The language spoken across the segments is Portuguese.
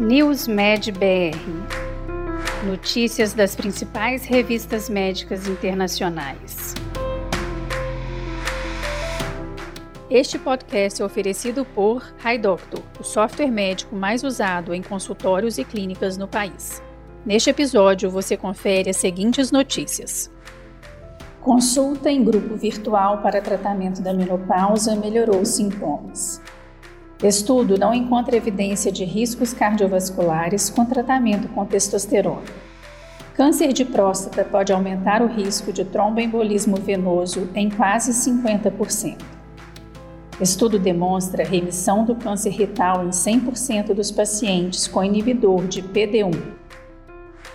NewsMed BR Notícias das principais revistas médicas internacionais. Este podcast é oferecido por HiDoctor, o software médico mais usado em consultórios e clínicas no país. Neste episódio, você confere as seguintes notícias. Consulta em grupo virtual para tratamento da menopausa melhorou os sintomas. Estudo não encontra evidência de riscos cardiovasculares com tratamento com testosterona. Câncer de próstata pode aumentar o risco de tromboembolismo venoso em quase 50%. Estudo demonstra remissão do câncer retal em 100% dos pacientes com inibidor de PD1.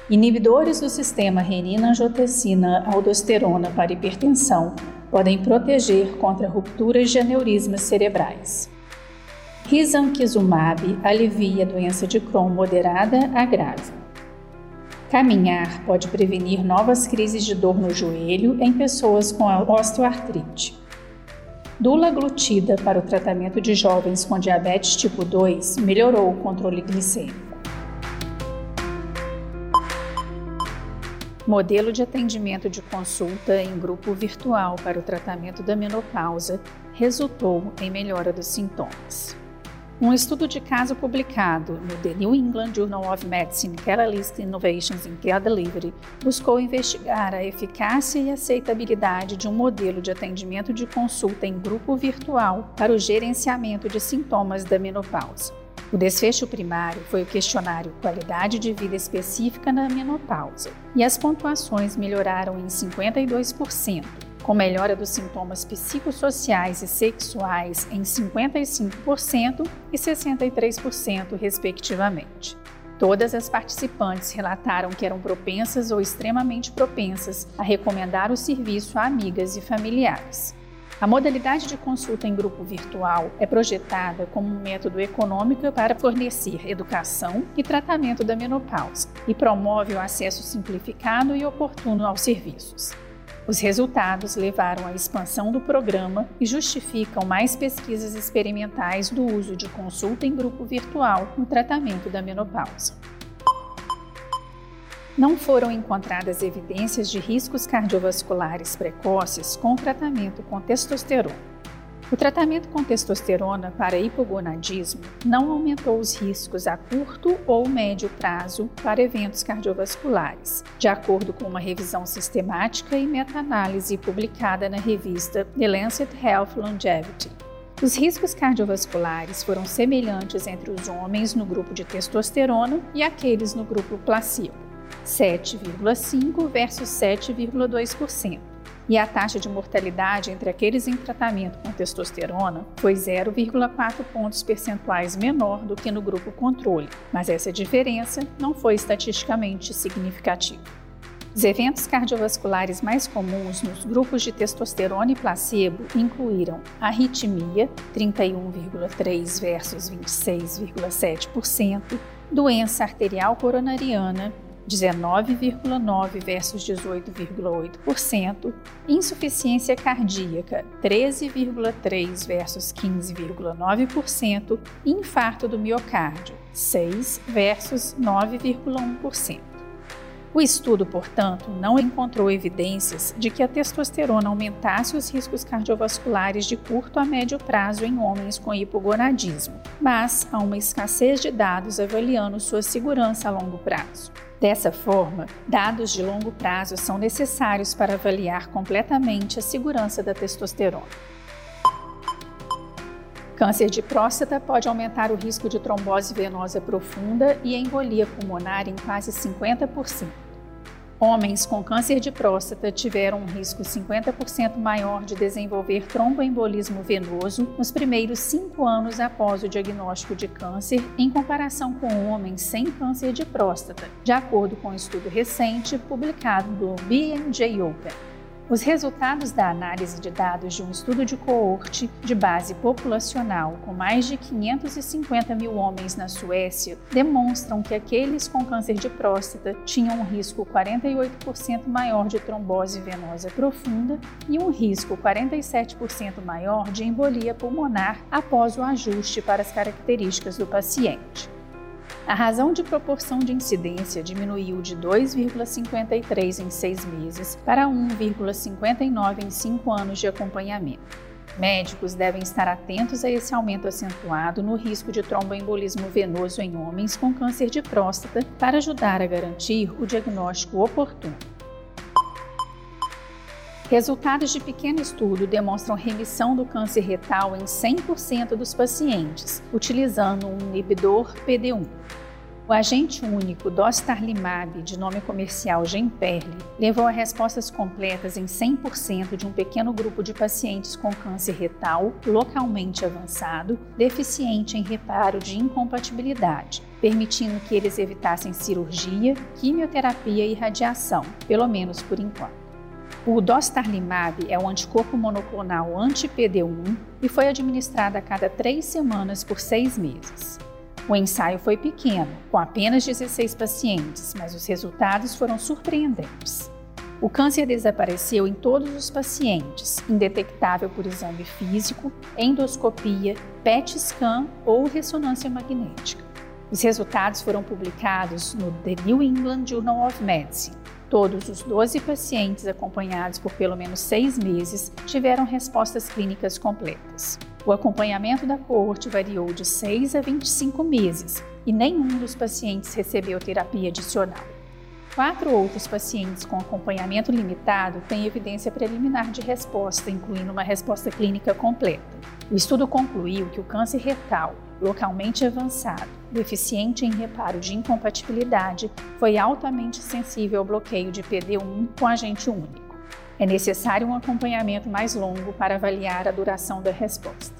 Inibidores do sistema renina-angiotensina-aldosterona para hipertensão podem proteger contra rupturas de aneurismas cerebrais. Risankizumab alivia a doença de Crohn moderada a grave. Caminhar pode prevenir novas crises de dor no joelho em pessoas com osteoartrite. Dulaglutida para o tratamento de jovens com diabetes tipo 2 melhorou o controle glicêmico. Modelo de atendimento de consulta em grupo virtual para o tratamento da menopausa resultou em melhora dos sintomas. Um estudo de caso publicado no The New England Journal of Medicine Catalyst Innovations in Care Delivery buscou investigar a eficácia e aceitabilidade de um modelo de atendimento de consulta em grupo virtual para o gerenciamento de sintomas da menopausa. O desfecho primário foi o questionário Qualidade de Vida Específica na Menopausa, e as pontuações melhoraram em 52%, com melhora dos sintomas psicossociais e sexuais em 55% e 63%, respectivamente. Todas as participantes relataram que eram propensas ou extremamente propensas a recomendar o serviço a amigas e familiares. A modalidade de consulta em grupo virtual é projetada como um método econômico para fornecer educação e tratamento da menopausa e promove o acesso simplificado e oportuno aos serviços. Os resultados levaram à expansão do programa e justificam mais pesquisas experimentais do uso de consulta em grupo virtual no tratamento da menopausa. Não foram encontradas evidências de riscos cardiovasculares precoces com tratamento com testosterona. O tratamento com testosterona para hipogonadismo não aumentou os riscos a curto ou médio prazo para eventos cardiovasculares, de acordo com uma revisão sistemática e meta-análise publicada na revista The Lancet Health Longevity. Os riscos cardiovasculares foram semelhantes entre os homens no grupo de testosterona e aqueles no grupo placebo, 7,5 versus 7,2% e a taxa de mortalidade entre aqueles em tratamento com testosterona foi 0,4 pontos percentuais menor do que no grupo controle, mas essa diferença não foi estatisticamente significativa. Os eventos cardiovasculares mais comuns nos grupos de testosterona e placebo incluíram arritmia, 31,3 versus 26,7%, doença arterial coronariana, 19,9% versus 18,8%, insuficiência cardíaca 13,3% versus 15,9% e infarto do miocárdio 6 versus 9,1%. O estudo, portanto, não encontrou evidências de que a testosterona aumentasse os riscos cardiovasculares de curto a médio prazo em homens com hipogonadismo, mas há uma escassez de dados avaliando sua segurança a longo prazo. Dessa forma, dados de longo prazo são necessários para avaliar completamente a segurança da testosterona. Câncer de próstata pode aumentar o risco de trombose venosa profunda e embolia pulmonar em quase 50%. Homens com câncer de próstata tiveram um risco 50% maior de desenvolver tromboembolismo venoso nos primeiros cinco anos após o diagnóstico de câncer, em comparação com homens sem câncer de próstata, de acordo com um estudo recente publicado no BMJ Open. Os resultados da análise de dados de um estudo de coorte de base populacional com mais de 550 mil homens na Suécia demonstram que aqueles com câncer de próstata tinham um risco 48% maior de trombose venosa profunda e um risco 47% maior de embolia pulmonar após o ajuste para as características do paciente. A razão de proporção de incidência diminuiu de 2,53 em seis meses para 1,59 em cinco anos de acompanhamento. Médicos devem estar atentos a esse aumento acentuado no risco de tromboembolismo venoso em homens com câncer de próstata para ajudar a garantir o diagnóstico oportuno. Resultados de pequeno estudo demonstram remissão do câncer retal em 100% dos pacientes, utilizando um inibidor PD1. O agente único dostarlimab, de nome comercial Gemperli, levou a respostas completas em 100% de um pequeno grupo de pacientes com câncer retal localmente avançado, deficiente em reparo de incompatibilidade, permitindo que eles evitassem cirurgia, quimioterapia e radiação, pelo menos por enquanto. O dostarlimab é um anticorpo monoclonal anti-PD1 e foi administrado a cada três semanas por seis meses. O ensaio foi pequeno, com apenas 16 pacientes, mas os resultados foram surpreendentes. O câncer desapareceu em todos os pacientes, indetectável por exame físico, endoscopia, PET scan ou ressonância magnética. Os resultados foram publicados no The New England Journal of Medicine. Todos os 12 pacientes acompanhados por pelo menos seis meses tiveram respostas clínicas completas. O acompanhamento da coorte variou de 6 a 25 meses e nenhum dos pacientes recebeu terapia adicional. Quatro outros pacientes com acompanhamento limitado têm evidência preliminar de resposta, incluindo uma resposta clínica completa. O estudo concluiu que o câncer retal, localmente avançado, deficiente em reparo de incompatibilidade, foi altamente sensível ao bloqueio de PD1 com agente único. É necessário um acompanhamento mais longo para avaliar a duração da resposta.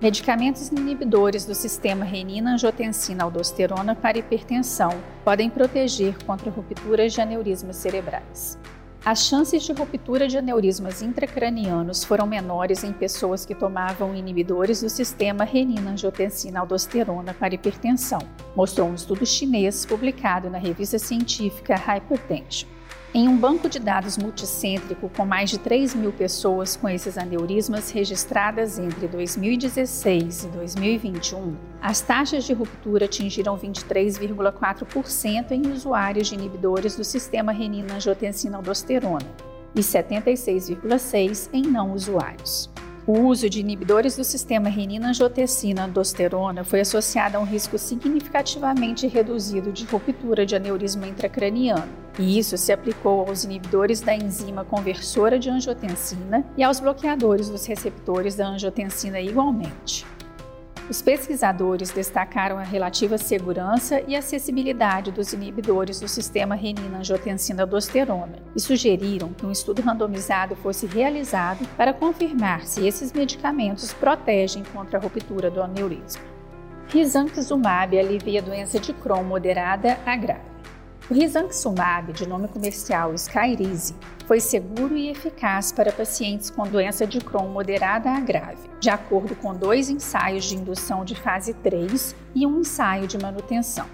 Medicamentos inibidores do sistema renina-angiotensina-aldosterona para hipertensão podem proteger contra rupturas de aneurismas cerebrais. As chances de ruptura de aneurismas intracranianos foram menores em pessoas que tomavam inibidores do sistema renina-angiotensina-aldosterona para hipertensão, mostrou um estudo chinês publicado na revista científica Hypertension. Em um banco de dados multicêntrico com mais de 3 mil pessoas com esses aneurismas registradas entre 2016 e 2021, as taxas de ruptura atingiram 23,4% em usuários de inibidores do sistema renina-angiotensina-aldosterona e 76,6% em não usuários. O uso de inibidores do sistema renina-angiotensina-aldosterona foi associado a um risco significativamente reduzido de ruptura de aneurisma intracraniano, e isso se aplicou aos inibidores da enzima conversora de angiotensina e aos bloqueadores dos receptores da angiotensina igualmente. Os pesquisadores destacaram a relativa segurança e acessibilidade dos inibidores do sistema renina-angiotensina-aldosterona e sugeriram que um estudo randomizado fosse realizado para confirmar se esses medicamentos protegem contra a ruptura do aneurisma. Risankizumab alivia a doença de Crohn moderada a grave. O Risankizumab, de nome comercial Skyrizi, foi seguro e eficaz para pacientes com doença de Crohn moderada a grave, de acordo com dois ensaios de indução de fase 3 e um ensaio de manutenção.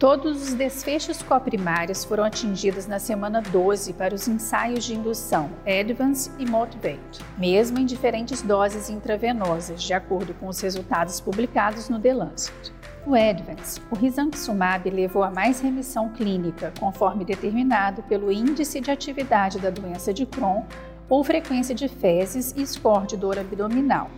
Todos os desfechos coprimários foram atingidos na semana 12 para os ensaios de indução Advance e Motivate, mesmo em diferentes doses intravenosas, de acordo com os resultados publicados no The Lancet. No Advance, o risankizumab levou a mais remissão clínica, conforme determinado pelo índice de atividade da doença de Crohn ou frequência de fezes e score de dor abdominal,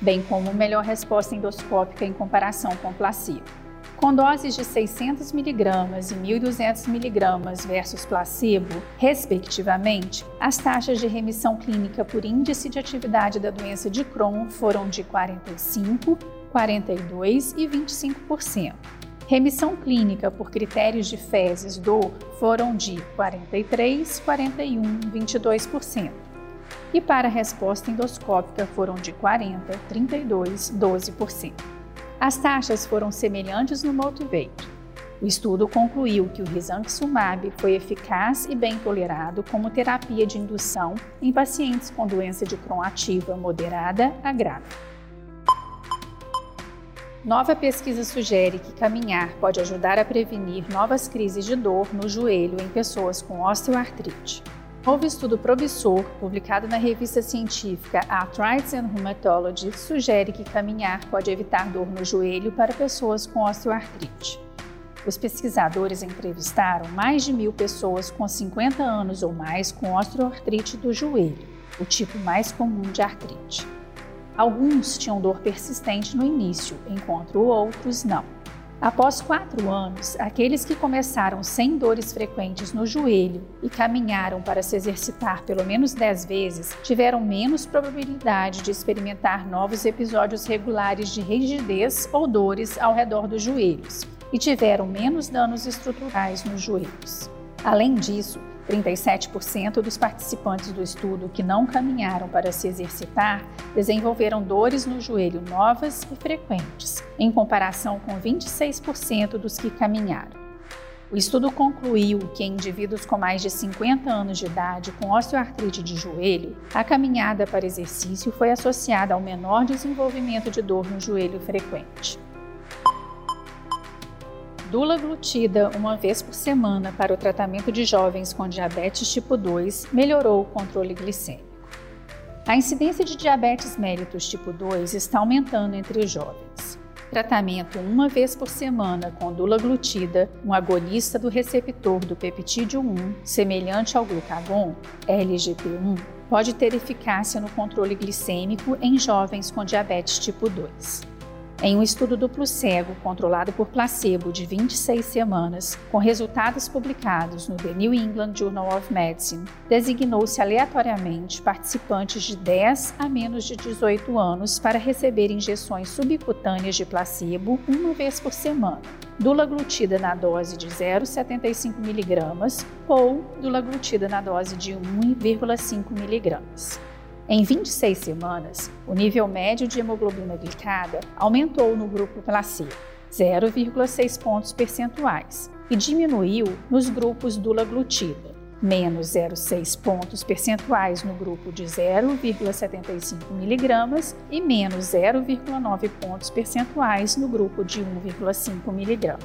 bem como melhor resposta endoscópica em comparação com placebo. Com doses de 600 mg e 1.200 mg versus placebo, respectivamente, as taxas de remissão clínica por índice de atividade da doença de Crohn foram de 45, 42% e 25%. Remissão clínica por critérios de fezes dor foram de 43, 41, 22%. E para resposta endoscópica foram de 40, 32, 12%. As taxas foram semelhantes no Motivate. O estudo concluiu que o risankizumab foi eficaz e bem tolerado como terapia de indução em pacientes com doença de Crohn ativa moderada a grave. Nova pesquisa sugere que caminhar pode ajudar a prevenir novas crises de dor no joelho em pessoas com osteoartrite. Novo estudo promissor, publicado na revista científica Arthritis and Rheumatology, sugere que caminhar pode evitar dor no joelho para pessoas com osteoartrite. Os pesquisadores entrevistaram mais de mil pessoas com 50 anos ou mais com osteoartrite do joelho, o tipo mais comum de artrite. Alguns tinham dor persistente no início, enquanto outros não. Após quatro anos, aqueles que começaram sem dores frequentes no joelho e caminharam para se exercitar pelo menos dez vezes tiveram menos probabilidade de experimentar novos episódios regulares de rigidez ou dores ao redor dos joelhos e tiveram menos danos estruturais nos joelhos. Além disso, 37% dos participantes do estudo que não caminharam para se exercitar desenvolveram dores no joelho novas e frequentes, em comparação com 26% dos que caminharam. O estudo concluiu que em indivíduos com mais de 50 anos de idade com osteoartrite de joelho, a caminhada para exercício foi associada ao menor desenvolvimento de dor no joelho frequente dulaglutida uma vez por semana para o tratamento de jovens com diabetes tipo 2 melhorou o controle glicêmico. A incidência de diabetes mellitus tipo 2 está aumentando entre os jovens. Tratamento uma vez por semana com dulaglutida, um agonista do receptor do peptídeo 1, semelhante ao glucagon, LGP1, pode ter eficácia no controle glicêmico em jovens com diabetes tipo 2. Em um estudo duplo cego controlado por placebo de 26 semanas, com resultados publicados no The New England Journal of Medicine, designou-se aleatoriamente participantes de 10 a menos de 18 anos para receber injeções subcutâneas de placebo uma vez por semana, dulaglutida na dose de 0,75 mg ou dulaglutida na dose de 1,5 mg. Em 26 semanas, o nível médio de hemoglobina glicada aumentou no grupo placebo, 0,6 pontos percentuais, e diminuiu nos grupos dulaglutida, menos 0,6 pontos percentuais no grupo de 0,75 mg e menos 0,9 pontos percentuais no grupo de 1,5 mg.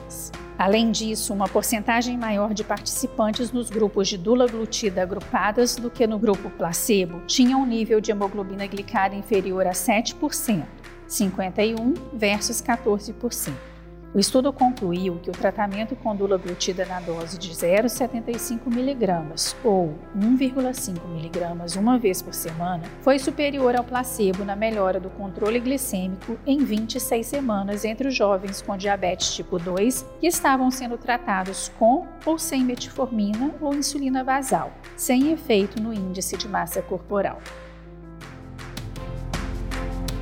Além disso, uma porcentagem maior de participantes nos grupos de dulaglutida agrupadas do que no grupo placebo tinha um nível de hemoglobina glicada inferior a 7%, 51 versus 14%. O estudo concluiu que o tratamento com dulaglutida na dose de 0,75 mg ou 1,5 mg uma vez por semana foi superior ao placebo na melhora do controle glicêmico em 26 semanas entre os jovens com diabetes tipo 2 que estavam sendo tratados com ou sem metformina ou insulina basal, sem efeito no índice de massa corporal.